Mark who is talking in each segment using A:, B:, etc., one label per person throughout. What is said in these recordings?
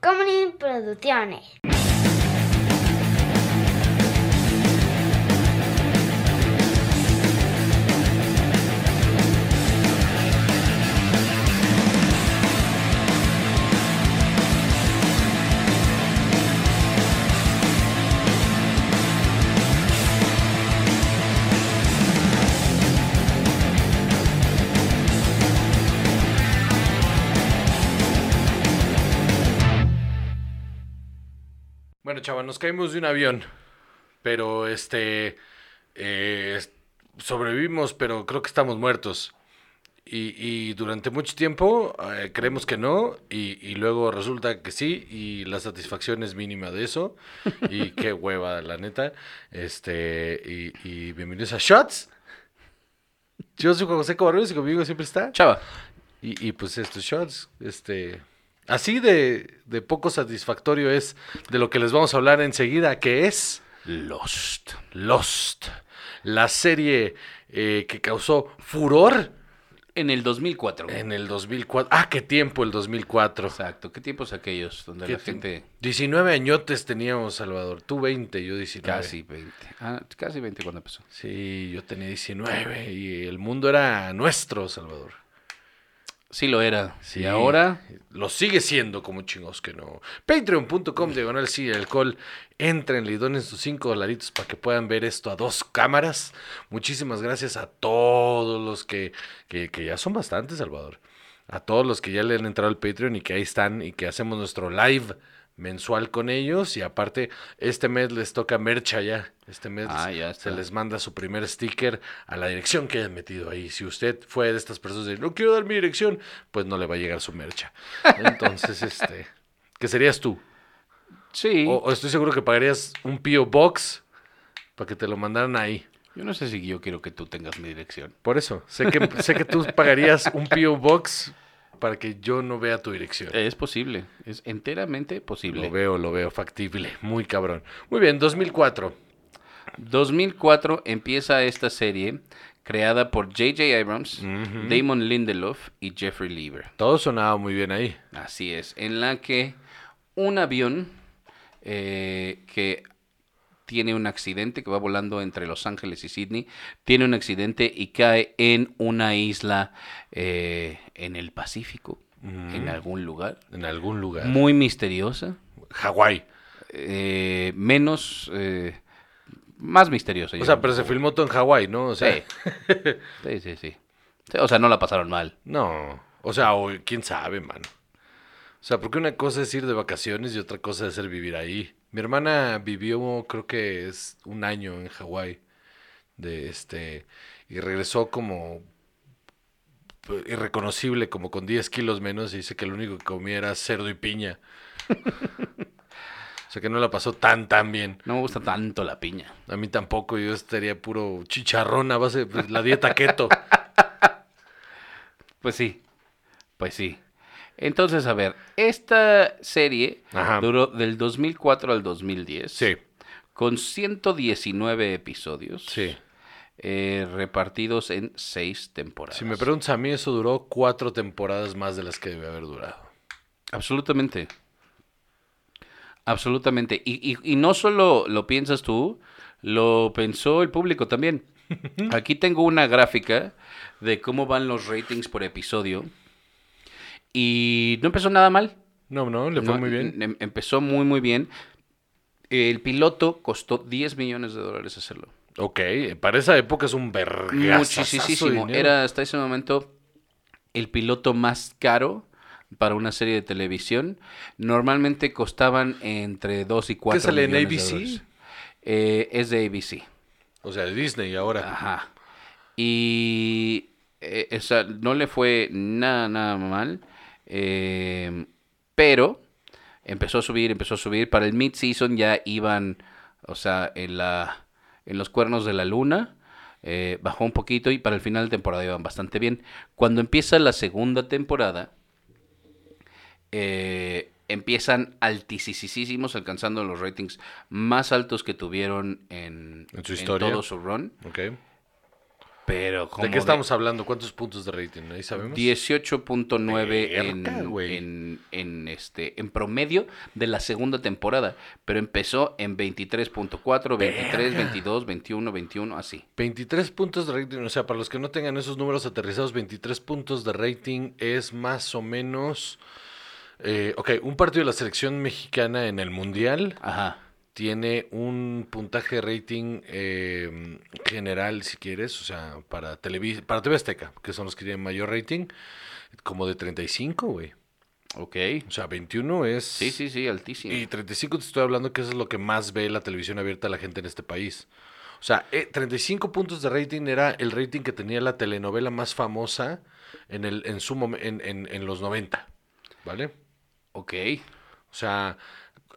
A: Tacomunin Producciones.
B: Bueno, chaval, nos caímos de un avión. Pero este. eh, sobrevivimos, pero creo que estamos muertos. Y, y durante mucho tiempo eh, creemos que no, y, y luego resulta que sí, y la satisfacción es mínima de eso. Y qué hueva, la neta. Este, y, y bienvenidos a Shots. Yo soy Juan José Cabarrero y conmigo siempre está.
C: Chava.
B: Y, y pues estos shots, este. Así de, de poco satisfactorio es de lo que les vamos a hablar enseguida, que es
C: Lost.
B: Lost. La serie eh, que causó furor
C: En el 2004.
B: en el 2004. Ah, qué tiempo el 2004.
C: Exacto. ¿Qué tiempos aquellos donde
B: ¿Qué
C: la gente
B: 19 añotes teníamos, Salvador. Tú 20, yo 19.
C: casi 20? Ah, casi 20 cuando empezó.
B: Sí, yo tenía 19 y el mundo era nuestro, Salvador.
C: Sí lo era.
B: Sí.
C: Y ahora,
B: Lo sigue siendo como chingos que no. Patreon.com diagonal sí alcohol. Entren, y donen sus 5 dolaritos para que puedan ver esto a dos cámaras. Muchísimas gracias a todos los que, que, que ya son bastantes, Salvador. A todos los que ya le han entrado al Patreon y que ahí están y que hacemos nuestro live mensual con ellos. Y aparte, este mes les toca mercha ya. Este mes
C: Ah, ya
B: se les manda su primer sticker a la dirección que hayan metido ahí. Si usted fue de estas personas de no quiero dar mi dirección, pues no le va a llegar su mercha. Entonces, este, ¿qué serías tú?
C: sí.
B: O, o estoy seguro que pagarías un P.O. Box para que te lo mandaran ahí.
C: Yo no sé si yo quiero que tú tengas mi dirección.
B: Por eso, sé que, sé que tú pagarías un P.O. Box para que yo no vea tu dirección.
C: Es posible. Es enteramente posible.
B: Lo veo, lo veo factible, muy cabrón. Muy bien, 2004.
C: 2004 empieza esta serie creada por J.J. Abrams, Damon Lindelof y Jeffrey Lieber.
B: Todo sonaba muy bien ahí.
C: Así es, en la que un avión eh, que tiene un accidente, que va volando entre Los Ángeles y Sydney, tiene un accidente y cae en una isla eh, en el Pacífico, en algún lugar,
B: En algún lugar.
C: muy misteriosa,
B: Hawái.
C: eh, menos, eh, más misteriosa.
B: O sea, pero se filmó todo en Hawái, ¿no? O sea,
C: Sí. sí, sí, sí. O sea, no la pasaron mal.
B: no. O sea, o quién sabe, mano. O sea, porque una cosa es ir de vacaciones y otra cosa es ser vivir ahí. Mi hermana vivió, creo que es un año en Hawái. De este. Y regresó como. pues, irreconocible, como con 10 kilos menos. Y dice que lo único que comía era cerdo y piña. o sea, que no la pasó tan, tan bien.
C: No me gusta tanto la piña.
B: A mí tampoco, yo estaría puro chicharrón a base de la dieta keto.
C: Pues sí, pues sí. Entonces, a ver, esta serie
B: Ajá.
C: duró del 2004 al 2010.
B: Sí,
C: Con 119 episodios.
B: sí.
C: eh, repartidos en seis temporadas.
B: Si me preguntas a mí, eso duró cuatro temporadas más de las que debe haber durado.
C: Absolutamente. Absolutamente. Y, y- y no solo lo piensas tú, lo pensó el público también. Aquí tengo una gráfica de cómo van los ratings por episodio. Y no empezó nada mal.
B: No, no, le fue
C: No,
B: muy bien.
C: em- empezó muy, muy bien. El piloto costó 10 millones de dólares hacerlo.
B: Ok, para esa época es un vergazo.
C: Muchísimo. Era hasta ese momento el piloto más caro para una serie de televisión. Normalmente costaban entre 2 y 4
B: sale en ABC?
C: Eh, es de ABC.
B: O sea, de Disney ahora.
C: Ajá. Y eh, o sea, no le fue nada, nada mal. Eh, pero empezó a subir, empezó a subir. Para el mid-season ya iban, o sea, en, la, en los cuernos de la luna. Eh, bajó un poquito y para el final de temporada iban bastante bien. Cuando empieza la segunda temporada, eh, empiezan altísimos, alcanzando los ratings más altos que tuvieron en,
B: En su historia.
C: todo su run.
B: Ok.
C: Pero como
B: ¿De qué estamos hablando? ¿Cuántos puntos de rating? Ahí sabemos.
C: 18.9
B: Verga,
C: en, en, en, este, en promedio de la segunda temporada. Pero empezó en 23.4, 23,
B: Verga.
C: 22, 21, 21, así.
B: 23 puntos de rating, o sea, para los que no tengan esos números aterrizados, 23 puntos de rating es más o menos... eh, ok, un partido de la selección mexicana en el Mundial
C: Ajá.
B: Tiene un puntaje de rating eh, general, si quieres, o sea, para, televis para TV Azteca, que son los que tienen mayor rating, como de 35, güey.
C: Ok.
B: O sea, 21 es...
C: Sí, sí, sí, altísimo.
B: Y 35 te estoy hablando que eso es lo que más ve la televisión abierta a la gente en este país. O sea, eh, 35 puntos de rating era el rating que tenía la telenovela más famosa en, el, en, su en, en, en los 90. ¿Vale?
C: Ok.
B: O sea,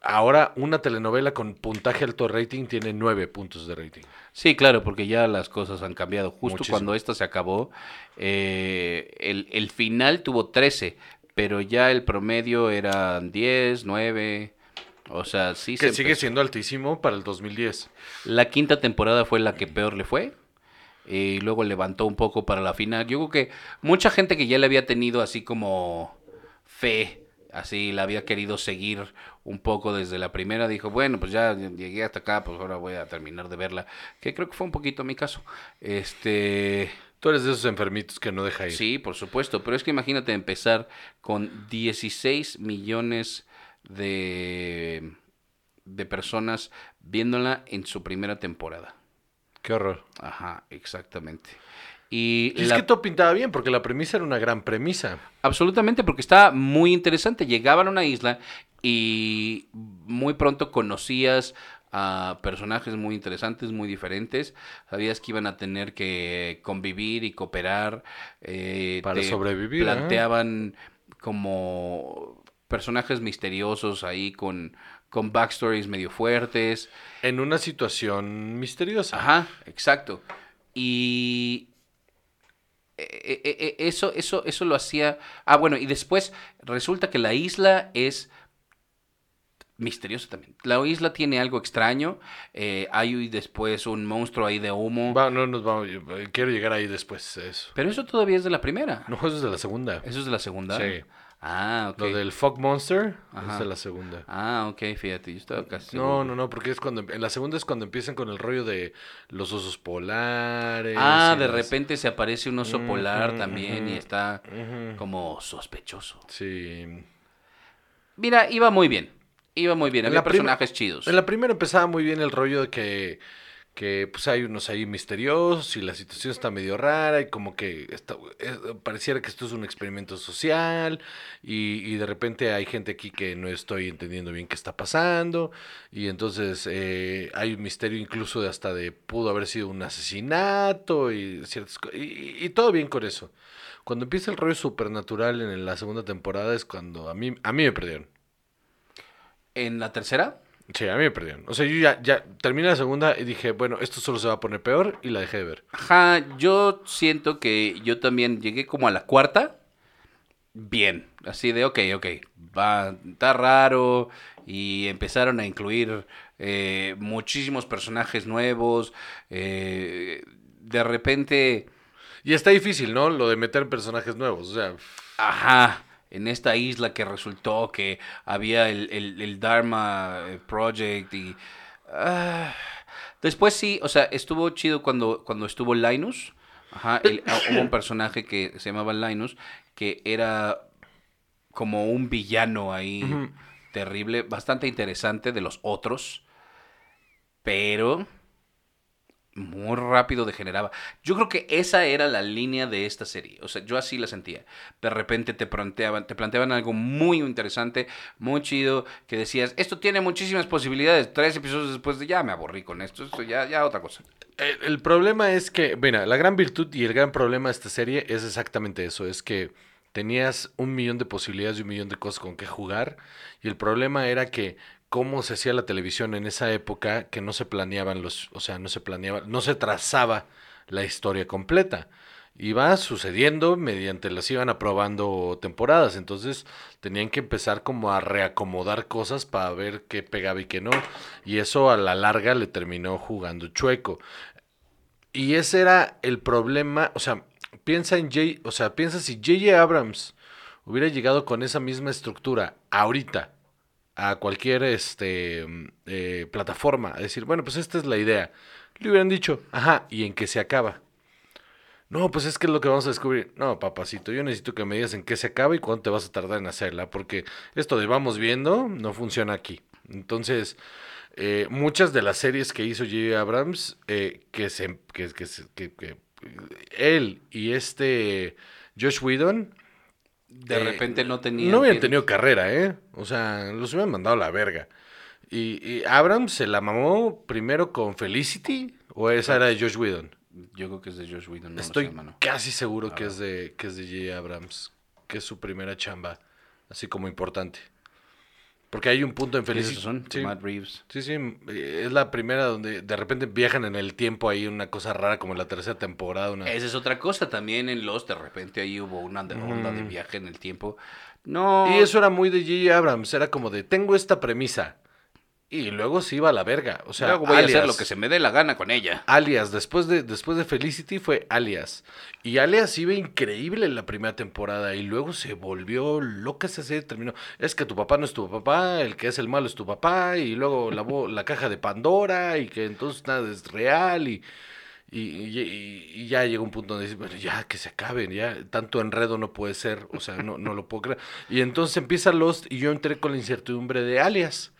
B: ahora una telenovela con puntaje alto rating tiene 9 puntos de rating.
C: Sí, claro, porque ya las cosas han cambiado. Justo
B: Muchísimo.
C: cuando esta se acabó, eh, el, el final tuvo 13, pero ya el promedio eran 10, 9. O sea, sí
B: Que
C: se
B: sigue
C: empezó-
B: siendo altísimo para el 2010.
C: La quinta temporada fue la que peor le fue. Y luego levantó un poco para la final. Yo creo que mucha gente que ya le había tenido así como fe, así la había querido seguir un poco desde la primera, dijo, bueno, pues ya llegué hasta acá, pues ahora voy a terminar de verla. Que creo que fue un poquito mi caso. Este...
B: Tú eres de esos enfermitos que no deja ir.
C: Sí, por supuesto, pero es que imagínate empezar con 16 millones de, de personas viéndola en su primera temporada.
B: Qué horror.
C: Ajá, exactamente. Y
B: Y es
C: la-
B: que todo pintaba bien porque la premisa era una gran premisa.
C: absolutamente porque estaba muy interesante. Llegaban a una isla y muy pronto conocías a personajes muy interesantes, muy diferentes. Sabías que iban a tener que convivir y cooperar. eh,
B: Para sobrevivir, ¿eh?
C: Planteaban como personajes misteriosos ahí con, con backstories medio fuertes.
B: En una situación misteriosa.
C: Ajá, exacto. Y eso, eso, eso lo hacía. Ah, bueno, y después resulta que la isla es misteriosa también. La isla tiene algo extraño. eh, hay después un monstruo ahí de humo.
B: Va, no nos vamos. Quiero llegar ahí después. Eso.
C: Pero eso todavía es de la primera.
B: No, eso es de la segunda.
C: ¿Eso es de la segunda?
B: Sí.
C: Ah, ok.
B: Lo del Fog Monster
C: Ajá.
B: es de la segunda.
C: Ah, ok, fíjate, yo estaba casi
B: No,
C: seguro.
B: no, no, porque es cuando en la segunda es cuando empiezan con el rollo de los osos polares.
C: Ah, de
B: las-
C: repente se aparece un oso polar también y está como sospechoso.
B: Sí.
C: Mira, iba muy bien. Iba muy bien.
B: En
C: Había personajes chidos.
B: En la primera empezaba muy bien el rollo de que, que pues hay unos ahí misteriosos y la situación está medio rara y como que está- eh, pareciera que esto es un experimento social y, y de repente hay gente aquí que no estoy entendiendo bien qué está pasando y entonces eh, hay un misterio incluso de hasta de pudo haber sido un asesinato y ciertas y, y todo bien con eso. Cuando empieza el rollo supernatural en la segunda temporada es cuando a mí, a mí me perdieron.
C: En la tercera,
B: Sí, a mí me perdieron. O sea, yo ya, ya terminé la segunda y dije, bueno, esto solo se va a poner peor y la dejé de ver.
C: ajá, yo siento que yo también llegué como a la cuarta. Bien, así de, ok, ok, va, está raro. Y empezaron a incluir eh, muchísimos personajes nuevos. eh, de repente,
B: Y está difícil, ¿no? Lo de meter personajes nuevos. O sea,
C: Ajá, en esta isla que resultó que había el, el- el Dharma eh, Project y... ah, después sí, o sea, estuvo chido cuando, cuando estuvo Linus. Ajá, el- ah, hubo un personaje que se llamaba Linus que era como un villano ahí terrible, bastante interesante de los otros, pero muy rápido degeneraba. Yo creo que esa era la línea de esta serie. O sea, yo así la sentía. De repente te planteaban, te planteaban algo muy interesante, muy chido, que decías, esto tiene muchísimas posibilidades. Tres episodios después de ya me aburrí con esto, esto ya, ya otra cosa.
B: el, problema es que, mira, la gran virtud y el gran problema de esta serie es exactamente eso. Es que tenías un millón de posibilidades y un millón de cosas con que jugar. Y el problema era que cómo se hacía la televisión en esa época que no se planeaban los, o sea, no se planeaba, no se trazaba la historia completa. Iba sucediendo mediante las iban aprobando temporadas, entonces tenían que empezar como a reacomodar cosas para ver qué pegaba y qué no, y eso a la larga le terminó jugando chueco. Y ese era el problema, o sea, piensa en J, o sea, piensa si J.J. Abrams hubiera llegado con esa misma estructura ahorita a cualquier este eh, plataforma, a decir, bueno, pues esta es la idea. Le hubieran dicho, ajá, ¿y en qué se acaba? No, pues es que es lo que vamos a descubrir. No, papacito, yo necesito que me digas en qué se acaba y cuánto te vas a tardar en hacerla, porque esto de vamos viendo no funciona aquí. Entonces, eh, muchas de las series que hizo J.J. Abrams, eh, que, se, que, que, que- que él y este Josh Whedon
C: De
B: eh,
C: repente no tenían...
B: no habían tenido carrera, ¿eh? O sea, los hubieran mandado a la verga. Y, y Abrams se la mamó primero con Felicity, o esa era de Josh Whedon.
C: Yo creo que es de Josh Whedon, no
B: Estoy
C: sé, mano.
B: casi seguro que es de que es de J.J. Abrams, que es su primera chamba, así como importante. Porque hay un punto en
C: ¿Quiénes
B: Felicity.
C: son?
B: Sí,
C: Matt Reeves.
B: sí, sí, es la primera donde de repente viajan en el tiempo ahí, una cosa rara como en la tercera temporada. Una...
C: Esa es otra cosa. También en Lost, de repente ahí hubo una onda de viaje en el tiempo. No.
B: Y eso era muy de J.J. Abrams, era como de, tengo esta premisa. Y luego se iba a la verga. O sea,
C: Luego voy a hacer
B: Alias.
C: lo que se me dé la gana con ella.
B: Alias, después de, después de Felicity fue Alias. Y Alias iba increíble en la primera temporada y luego se volvió loca esa serie, terminó. Es que tu papá no es tu papá, el que es el malo es tu papá, y luego la, la caja de Pandora, y que entonces nada es real, y, y, y- y ya llegó un punto donde dices, bueno, ya que se acaben, ya tanto enredo no puede ser, o sea, no, no lo puedo creer. Y entonces empieza Lost y yo entré con la incertidumbre de Alias.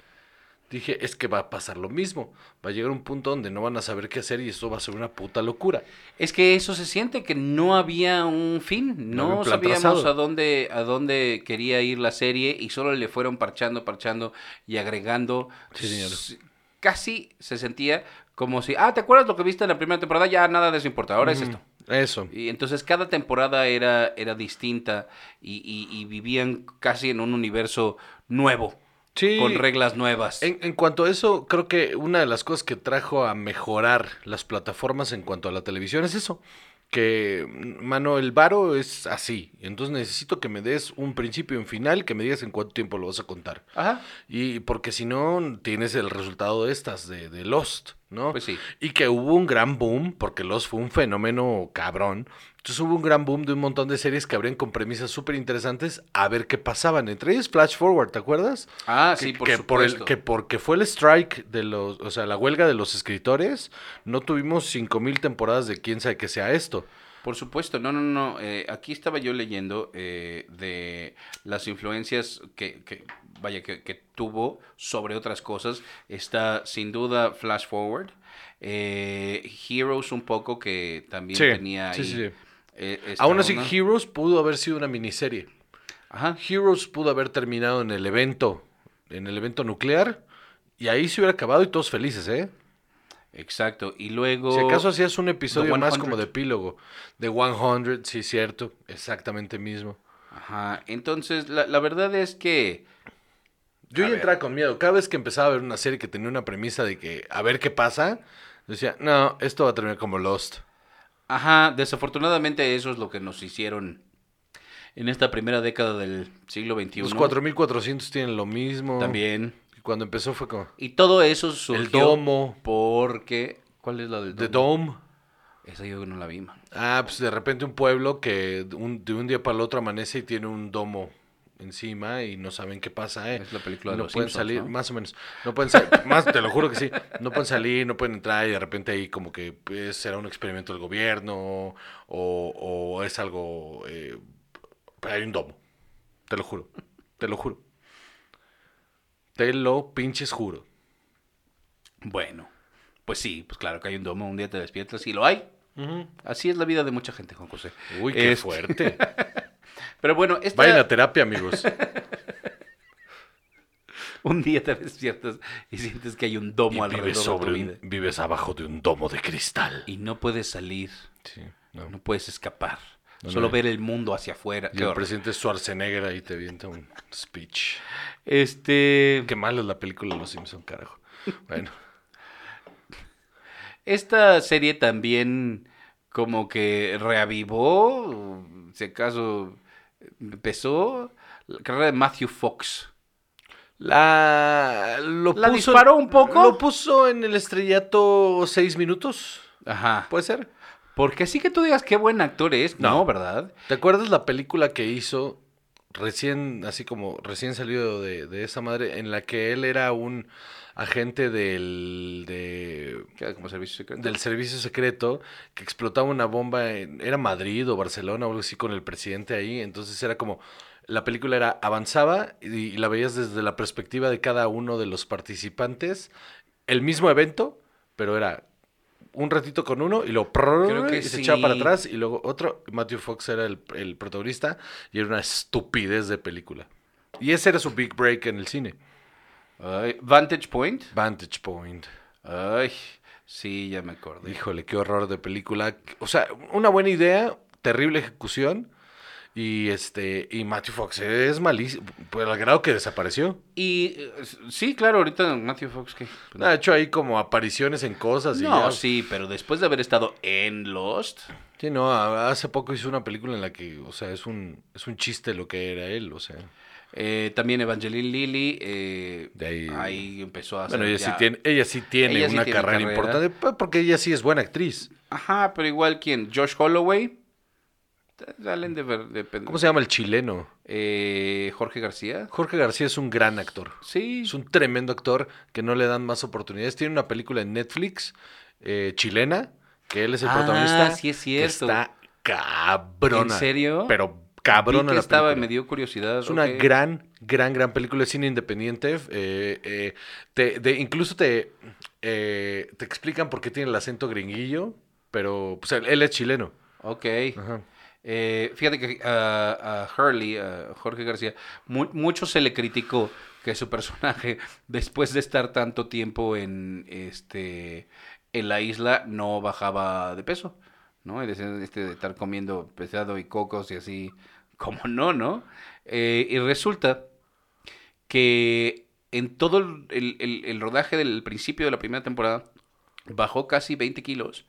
B: Dije, es que va a pasar lo mismo. Va a llegar un punto donde no van a saber qué hacer y esto va a ser una puta locura.
C: Es que eso se siente que no había un fin,
B: No
C: sabíamos
B: trazado.
C: a dónde a dónde quería ir la serie y solo le fueron parchando, parchando y agregando.
B: Sí,
C: Casi se sentía como si, ah, ¿te acuerdas lo que viste en la primera temporada? Ya nada de eso importa, ahora es esto.
B: Eso.
C: Y entonces cada temporada era, era distinta y, y- y vivían casi en un universo nuevo,
B: Sí.
C: con reglas nuevas.
B: En, en cuanto a eso, creo que una de las cosas que trajo a mejorar las plataformas en cuanto a la televisión es eso. Que, mano, el varo es así. Entonces necesito que me des un principio y un final, que me digas en cuánto tiempo lo vas a contar.
C: Ajá,
B: Y porque si no, tienes el resultado de estas, de, de Lost, ¿no?
C: pues sí.
B: Y que hubo un gran boom, porque Lost fue un fenómeno cabrón. Entonces hubo un gran boom de un montón de series que abrían con premisas súper interesantes a ver qué pasaban. Entre ellas Flash Forward, ¿te acuerdas?
C: Ah,
B: que,
C: sí, por
B: que por el, que porque fue el strike de los, o sea, la huelga de los escritores, no tuvimos 5000 temporadas de quién sabe que sea esto.
C: Por supuesto, no, no, no. eh, aquí estaba yo leyendo eh, de las influencias que, que vaya, que, que tuvo sobre otras cosas. Está sin duda Flash Forward. eh, Heroes un poco que también
B: Sí,
C: tenía ahí.
B: sí, sí, sí.
C: eh,
B: Aún así. Heroes pudo haber sido una miniserie.
C: Ajá.
B: Heroes pudo haber terminado en el evento, en el evento nuclear, y ahí se hubiera acabado y todos felices, ¿eh?
C: Exacto. Y luego.
B: Si acaso hacías un episodio más
C: 100.
B: como de epílogo. De 100, sí, cierto. Exactamente mismo.
C: Ajá. Entonces, la, la verdad es que.
B: Yo ya entraba con miedo. Cada vez que empezaba a ver una serie que tenía una premisa de que a ver qué pasa, decía, no, esto va a terminar como Lost.
C: Ajá, desafortunadamente eso es lo que nos hicieron en esta primera década del siglo XXI.
B: Los 4400 tienen lo mismo.
C: También.
B: Cuando empezó fue como
C: Y todo eso surgió
B: domo.
C: porque... ¿Cuál es la del
B: The
C: domo?
B: Dome.
C: Esa yo no la vi, man.
B: Ah, pues de repente un pueblo que un- de un día para el otro amanece y tiene un domo encima y no saben qué pasa, ¿eh?
C: Es la película de
B: no
C: los
B: pueden
C: Simpsons,
B: salir,
C: ¿no?
B: más o menos. No pueden salir, más te lo juro que sí. No pueden salir, no pueden entrar y de repente ahí como que pues, será un experimento del gobierno o, o es algo... eh, pero hay un domo. Te lo juro. Te lo juro. Te lo pinches juro.
C: Bueno, pues sí, pues claro que hay un domo, un día te despiertas y lo hay. Así es la vida de mucha gente, Juan José.
B: Uy, qué
C: Este,
B: fuerte.
C: Pero bueno, esta-
B: Vayan a terapia, amigos.
C: un día te despiertas y sientes que hay un domo
B: Y
C: alrededor
B: vives,
C: de tu vida.
B: un- vives abajo de un domo de cristal.
C: Y no puedes salir,
B: Sí, no.
C: no puedes escapar.
B: No,
C: Solo
B: no.
C: ver el mundo hacia afuera.
B: Y el presidente Schwarzenegger ahí te avienta un speech.
C: Este...
B: Qué mal es la película Los Simpson, carajo. Bueno,
C: Esta serie también como que reavivó, si acaso empezó, la carrera de Matthew Fox.
B: la lo
C: ¿La
B: puso-
C: disparó un poco?
B: Lo puso en el estrellato seis minutos.
C: Ajá.
B: Puede ser.
C: Porque así que tú digas qué buen actor es, no,
B: No.
C: ¿verdad?
B: ¿Te acuerdas la película que hizo recién, así como recién salido de, de esa madre, en la que él era un agente del, de,
C: como servicio secreto.
B: del servicio secreto que explotaba una bomba en, era Madrid o Barcelona o algo así con el presidente ahí, entonces era como, la película era, avanzaba y, y la veías desde la perspectiva de cada uno de los participantes, el mismo evento, pero era un ratito con uno y luego
C: Creo que
B: y se echaba para atrás y luego otro, Matthew Fox era el, el protagonista y era una estupidez de película. Y ese era su big break en el cine.
C: Ay, Vantage Point.
B: Vantage Point.
C: Ay, sí, ya me acordé.
B: Híjole, qué horror de película. O sea, una buena idea, terrible ejecución. Y este, y Matthew Fox es malísimo, pues al grado que desapareció.
C: Y eh, sí, claro, ahorita Matthew Fox, ¿qué?
B: Ha hecho ahí como apariciones en cosas y
C: No,
B: ya.
C: sí, pero después de haber estado en Lost,
B: Sí, no, hace poco hizo una película en la que, o sea, es un, es un chiste lo que era él, o sea.
C: eh, también Evangeline Lilly, eh,
B: De ahí-
C: ahí... empezó a hacer
B: Bueno, ella sí tiene, ella sí tiene
C: Ella sí
B: una
C: tiene
B: carrera,
C: carrera.
B: importante, pues, porque ella sí es buena actriz.
C: Ajá, pero igual, ¿quién? Josh Holloway. Salen de... de-
B: ¿Cómo se llama el chileno?
C: Eh, Jorge García.
B: Jorge García es un gran actor.
C: Sí.
B: Es un tremendo actor que no le dan más oportunidades. Tiene una película en Netflix eh, chilena, que él es el
C: Ah,
B: protagonista.
C: sí es
B: que
C: cierto.
B: está cabrona.
C: ¿En serio?
B: Pero cabrona la
C: estaba,
B: película.
C: me dio curiosidad.
B: Es una gran, gran, gran película de cine independiente. eh, te- de- incluso te, te explican por qué tiene el acento gringuillo, pero pues, él, él es chileno.
C: Ok.
B: Ajá.
C: Eh, fíjate que a, a Hurley, a Jorge García, mu- mucho se le criticó que su personaje, después de estar tanto tiempo en este en la isla, no bajaba de peso, ¿no? Este de estar comiendo pesado y cocos y así, como no, ¿no? Eh, y resulta que en todo el- el rodaje del principio de la primera temporada bajó casi 20 kilos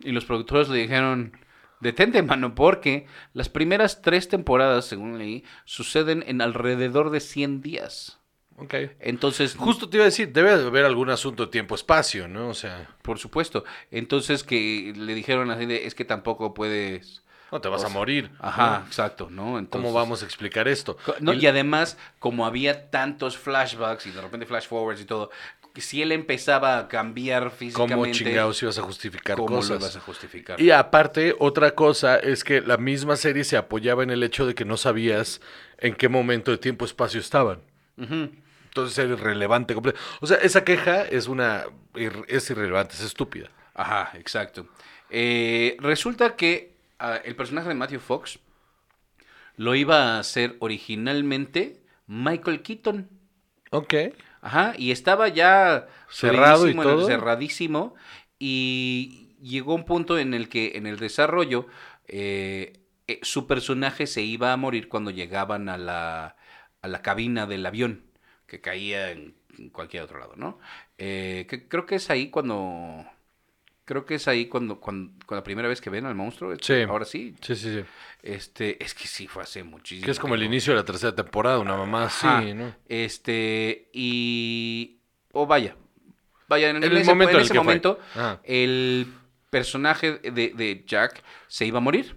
C: y los productores le dijeron, detente, mano, porque las primeras tres temporadas, según leí, suceden en alrededor de 100 días.
B: Ok.
C: Entonces,
B: Justo te iba a decir, debe de haber algún asunto de tiempo-espacio, ¿no? O sea,
C: por supuesto, entonces que le dijeron así de, es que tampoco puedes...
B: no te vas a morir.
C: Ajá,
B: ¿no?
C: exacto, ¿no? Entonces,
B: ¿Cómo vamos a explicar esto?
C: No,
B: Y-
C: y además, como había tantos flashbacks y de repente flash forwards y todo, si él empezaba a cambiar físicamente,
B: ¿Cómo chingados ibas a justificar
C: ¿cómo
B: cosas?
C: lo ibas a justificar?
B: Y aparte, otra cosa es que la misma serie se apoyaba en el hecho de que no sabías en qué momento de tiempo-espacio estaban. Entonces era irrelevante. O sea, esa queja es una es irrelevante, es estúpida.
C: Ajá, exacto. Eh, resulta que ah, el personaje de Matthew Fox lo iba a hacer originalmente Michael Keaton.
B: Ok.
C: Ajá, y estaba ya
B: Cerrado y todo.
C: cerradísimo. Y llegó un punto en el que en el desarrollo eh, eh, su personaje se iba a morir cuando llegaban a la, a la cabina del avión, que caía en cualquier otro lado, ¿no? Eh, que creo que es ahí cuando... Creo que es ahí cuando, cuando, con la primera vez que ven al monstruo.
B: Sí.
C: Ahora sí.
B: Sí, sí, sí.
C: Este, es que sí fue hace muchísimo.
B: Que es como el inicio de la tercera temporada, una mamá
C: Ajá.
B: así, ¿no?
C: Este, y. O vaya. Vaya, en,
B: el
C: ese,
B: momento
C: en ese momento, el personaje de, de Jack se iba a morir.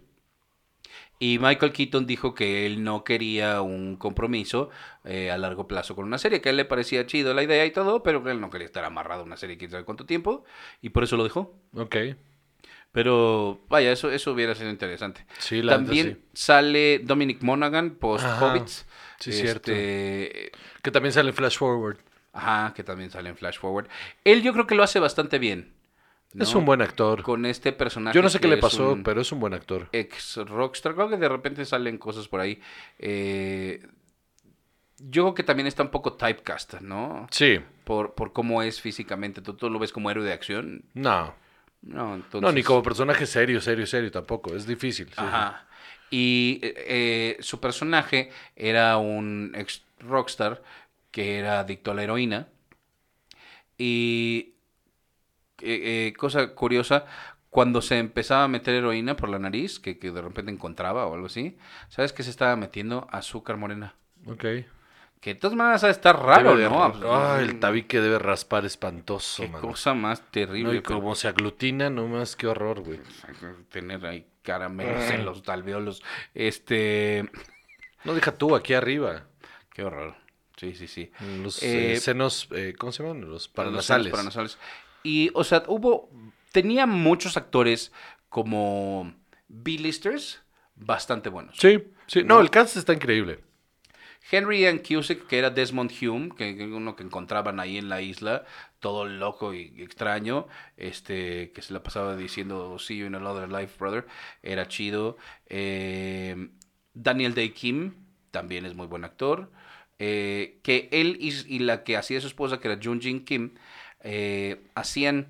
C: Y Michael Keaton dijo que él no quería un compromiso eh, a largo plazo con una serie, que a él le parecía chido la idea y todo, pero que él no quería estar amarrado a una serie quién sabe cuánto tiempo, y por eso lo dejó.
B: Ok.
C: Pero vaya, eso, eso hubiera sido interesante.
B: Sí, la
C: También
B: sí.
C: sale Dominic Monaghan post. Hobbits.
B: Sí, cierto.
C: Este,
B: Que también sale en Flash Forward.
C: Ajá, que también sale en Flash Forward. Él yo creo que lo hace bastante bien. ¿No?
B: Es un buen actor.
C: Con este personaje.
B: Yo no sé qué le pasó, pero es un buen actor.
C: Ex rockstar. Creo que de repente salen cosas por ahí. Eh, yo creo que también está un poco typecast, ¿no?
B: Sí.
C: Por, por cómo es físicamente. ¿Tú, tú lo ves como héroe de acción?
B: No.
C: No, entonces...
B: No, ni como personaje serio, serio, serio tampoco. Es difícil. sí,
C: Ajá. Y eh, eh, su personaje era un ex rockstar que era adicto a la heroína. Y eh, eh, cosa curiosa, cuando se empezaba a meter heroína por la nariz, que, que de repente encontraba o algo así, ¿sabes qué se estaba metiendo? Azúcar morena.
B: Ok.
C: Que de todas maneras ha de estar raro,
B: Debe de-
C: ¿no?
B: Ay, el tabique debe raspar espantoso,
C: Qué
B: mano.
C: cosa más
B: No,
C: terrible.
B: y como se aglutina, nomás, qué horror, güey.
C: Tener ahí caramelos en los alveolos. Este.
B: No, deja tú, aquí arriba.
C: Qué horror. Sí, sí, sí.
B: Los
C: Eh,
B: eh, senos, eh, ¿cómo se llaman? Los
C: Los
B: paranasales.
C: Y, o sea, hubo. Tenía muchos actores como B-listers bastante buenos.
B: Sí, sí. No,
C: ¿No?
B: el cast está increíble.
C: Henry Ian Cusick, que era Desmond Hume, que que uno que encontraban ahí en la isla, todo loco y extraño, este, que se la pasaba diciendo See you in another life, brother, era chido. Eh, Daniel Day Kim, también es muy buen actor. Eh, que él y, y la que hacía su esposa, que era Jun Jin Kim, eh, hacían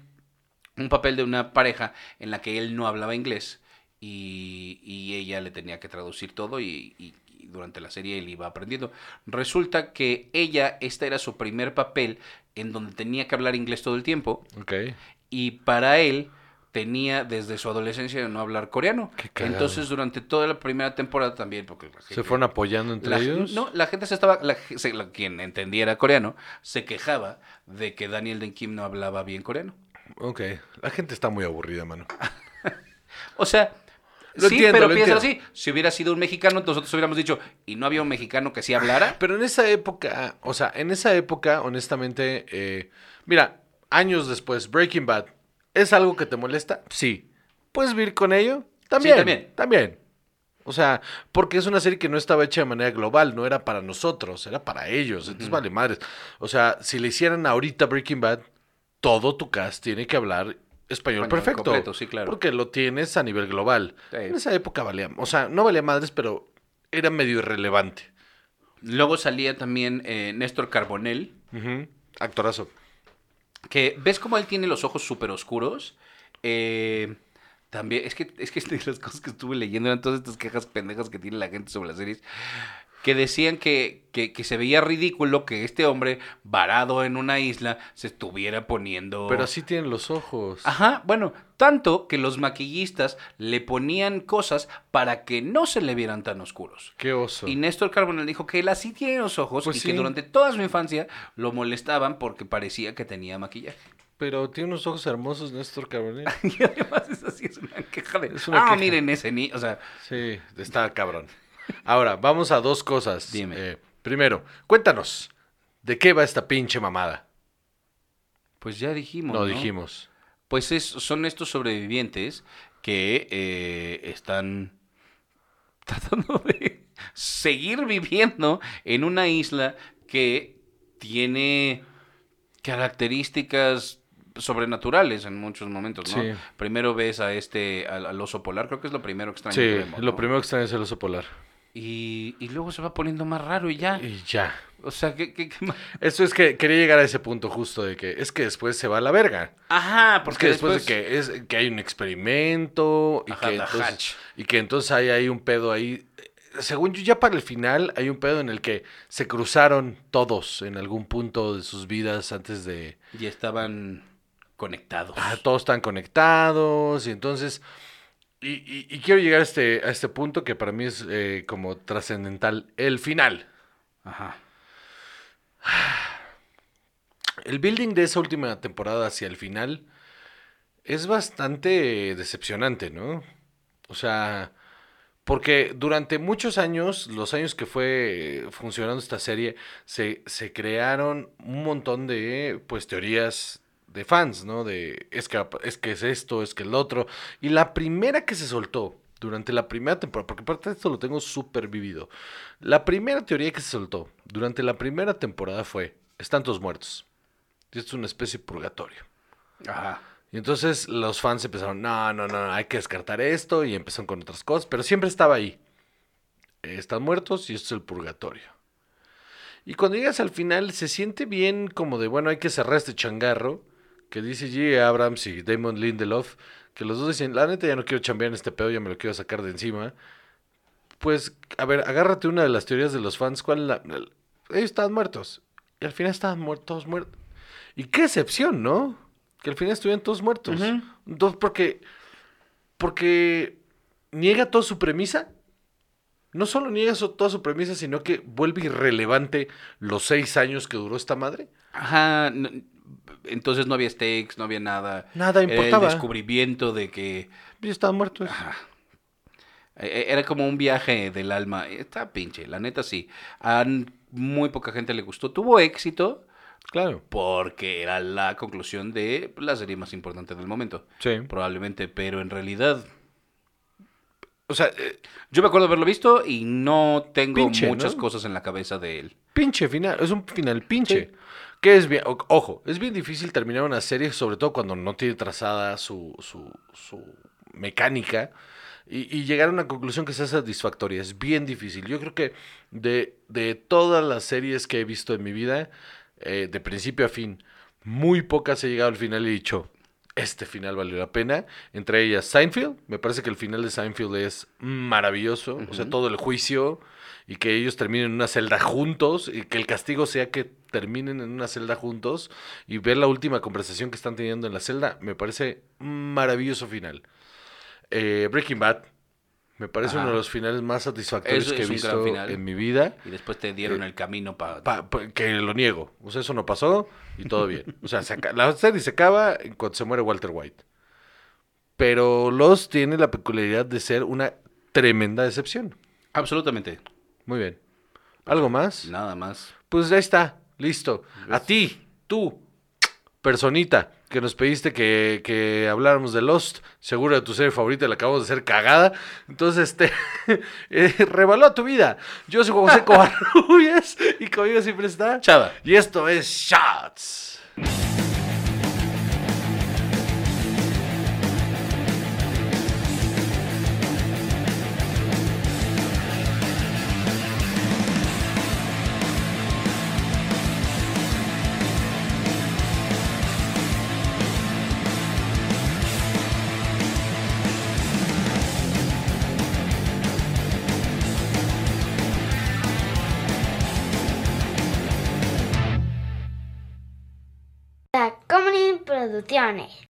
C: un papel de una pareja en la que él no hablaba inglés y, y ella le tenía que traducir todo y, y- y durante la serie él iba aprendiendo. Resulta que ella, este era su primer papel en donde tenía que hablar inglés todo el tiempo y para él tenía desde su adolescencia de no hablar coreano. Entonces durante toda la primera temporada también, porque la
B: ¿Se fueron apoyando entre
C: la,
B: ellos?
C: No, la gente se estaba, la- se- la- quien entendiera coreano, se quejaba de que Daniel Den Kim no hablaba bien coreano.
B: Ok. La gente está muy aburrida, mano.
C: O sea,
B: Lo
C: sí,
B: entiendo,
C: pero piénsalo
B: entiendo.
C: así. Si hubiera sido un mexicano, nosotros hubiéramos dicho, y no había un mexicano que sí hablara.
B: Pero en esa época, o sea, en esa época, honestamente, eh, mira, años después, Breaking Bad, ¿es algo que te molesta? Sí. ¿Puedes vivir con ello? También.
C: también.
B: También. O sea, porque es una serie que no estaba hecha de manera global, no era para nosotros, era para ellos. Entonces vale madres. O sea, si le hicieran ahorita Breaking Bad, todo tu cast tiene que hablar español,
C: Español
B: perfecto.
C: completo, sí, claro.
B: Porque lo tienes a nivel global.
C: Sí.
B: En esa época valía, o sea, no valía madres, pero era medio irrelevante.
C: Luego salía también eh, Néstor Carbonell.
B: Actorazo.
C: Que ves cómo él tiene los ojos súper oscuros. Eh, también, es que, es que las cosas que estuve leyendo eran todas estas quejas pendejas que tiene la gente sobre las series. Que decían que, que, que se veía ridículo que este hombre, varado en una isla, se estuviera poniendo.
B: Pero así tienen los ojos.
C: Ajá, bueno, tanto que los maquillistas le ponían cosas para que no se le vieran tan oscuros.
B: Qué oso.
C: Y Néstor Carbonell dijo que él así tiene los ojos
B: Pues
C: y
B: sí.
C: que durante toda su infancia lo molestaban porque parecía que tenía maquillaje.
B: Pero tiene unos ojos hermosos, Néstor Carbonell.
C: Y además es así, es una queja de...
B: Es una
C: ah,
B: queja.
C: miren ese niño, o sea...
B: Sí, está cabrón. Ahora, vamos a dos cosas.
C: Dime.
B: Eh, primero, cuéntanos, ¿de qué va esta pinche mamada?
C: Pues ya dijimos,
B: No,
C: ¿no?
B: dijimos.
C: Pues es, son estos sobrevivientes que eh, están tratando de seguir viviendo en una isla que tiene características sobrenaturales en muchos momentos, ¿no?
B: Sí.
C: Primero ves a este, al, al oso polar, creo que es lo primero extraño
B: Sí,
C: que vemos,
B: lo
C: ¿no?
B: primero que extraño es el oso polar.
C: Y, y luego se va poniendo más raro y ya.
B: Y ya.
C: O sea, ¿qué, qué- qué más?
B: Eso es que quería llegar a ese punto justo de que es que después se va a la verga.
C: Ajá,
B: Porque
C: porque
B: después,
C: después...
B: de que es que hay un experimento y,
C: Ajá,
B: que entonces, y que entonces hay, hay un pedo ahí. Según yo, ya para el final hay un pedo en el que se cruzaron todos en algún punto de sus vidas antes de...
C: Y estaban conectados.
B: Ah, todos están conectados y entonces... Y, y- y quiero llegar a este, a este punto que para mí es eh, como trascendental. El final.
C: Ajá.
B: El building de esa última temporada hacia el final es bastante decepcionante, ¿no? O sea, porque durante muchos años, los años que fue funcionando esta serie, se, se crearon un montón de, pues, teorías de fans, ¿no? De, es que, es que es esto, es que el otro. Y la primera que se soltó durante la primera temporada, porque aparte de esto lo tengo súper vivido, la primera teoría que se soltó durante la primera temporada fue, están todos muertos. Y esto es una especie de purgatorio.
C: Ajá.
B: Y entonces los fans empezaron, no, no, no, hay que descartar esto y empezaron con otras cosas, pero siempre estaba ahí. Están muertos y esto es el purgatorio. Y cuando llegas al final se siente bien como de, bueno, hay que cerrar este changarro que dice G. Abrams y Damon Lindelof, que los dos dicen, la neta ya no quiero chambear en este pedo, ya me lo quiero sacar de encima. Pues, a ver, agárrate una de las teorías de los fans, ¿cuál la- Ellos estaban muertos. Y al final estaban muertos, muertos. Y qué excepción, ¿no? Que al final estuvieran todos muertos.
C: Ujú.
B: Entonces, porque. Porque niega toda su premisa. no solo niega su- toda su premisa, sino que vuelve irrelevante los seis años que duró esta madre.
C: Ajá, n- entonces no había stakes, no había nada.
B: Nada
C: Era
B: importaba.
C: El descubrimiento de que
B: Ya estaban muertos.
C: eh, era como un viaje del alma. Está pinche, la neta sí. A muy poca gente le gustó. Tuvo éxito
B: Claro.
C: porque era la conclusión de la serie más importante del momento.
B: Sí.
C: Probablemente, pero en realidad
B: O sea, eh,
C: yo me acuerdo haberlo visto y no tengo
B: Pinche,
C: muchas
B: ¿no?
C: cosas en la cabeza de él.
B: pinche final. Es un final pinche. Que es bien, ojo, es bien difícil terminar una serie, sobre todo cuando no tiene trazada su, su, su mecánica y, y llegar a una conclusión que sea satisfactoria. Es bien difícil. Yo creo que de, de todas las series que he visto en mi vida, eh, de principio a fin, muy pocas he llegado al final y he dicho, este final valió la pena. Entre ellas Seinfeld, me parece que el final de Seinfeld es maravilloso. O sea, todo el juicio y que ellos terminen en una celda juntos y que el castigo sea que terminen en una celda juntos y ver la última conversación que están teniendo en la celda, me parece un maravilloso final. Eh, Breaking Bad, me parece
C: Ajá.
B: uno de los finales más satisfactorios
C: Eso
B: que he visto en mi vida.
C: Y después te dieron
B: Eh,
C: el camino para...
B: Pa- pa- que lo niego. O sea, eso no pasó y todo bien. O sea, se la serie se acaba en cuanto se muere Walter White. Pero Los tiene la peculiaridad de ser una tremenda decepción.
C: Absolutamente.
B: Muy bien. ¿Algo más?
C: Nada más.
B: Pues ya está, listo. A ti, tú, personita, que nos pediste que, que habláramos de Lost, seguro de tu serie favorita, la acabamos de hacer cagada. Entonces, este, eh, revalúa tu vida. Yo soy José Covarrubias y conmigo siempre está
C: Chava.
B: Y esto es Shots.
A: Producciones.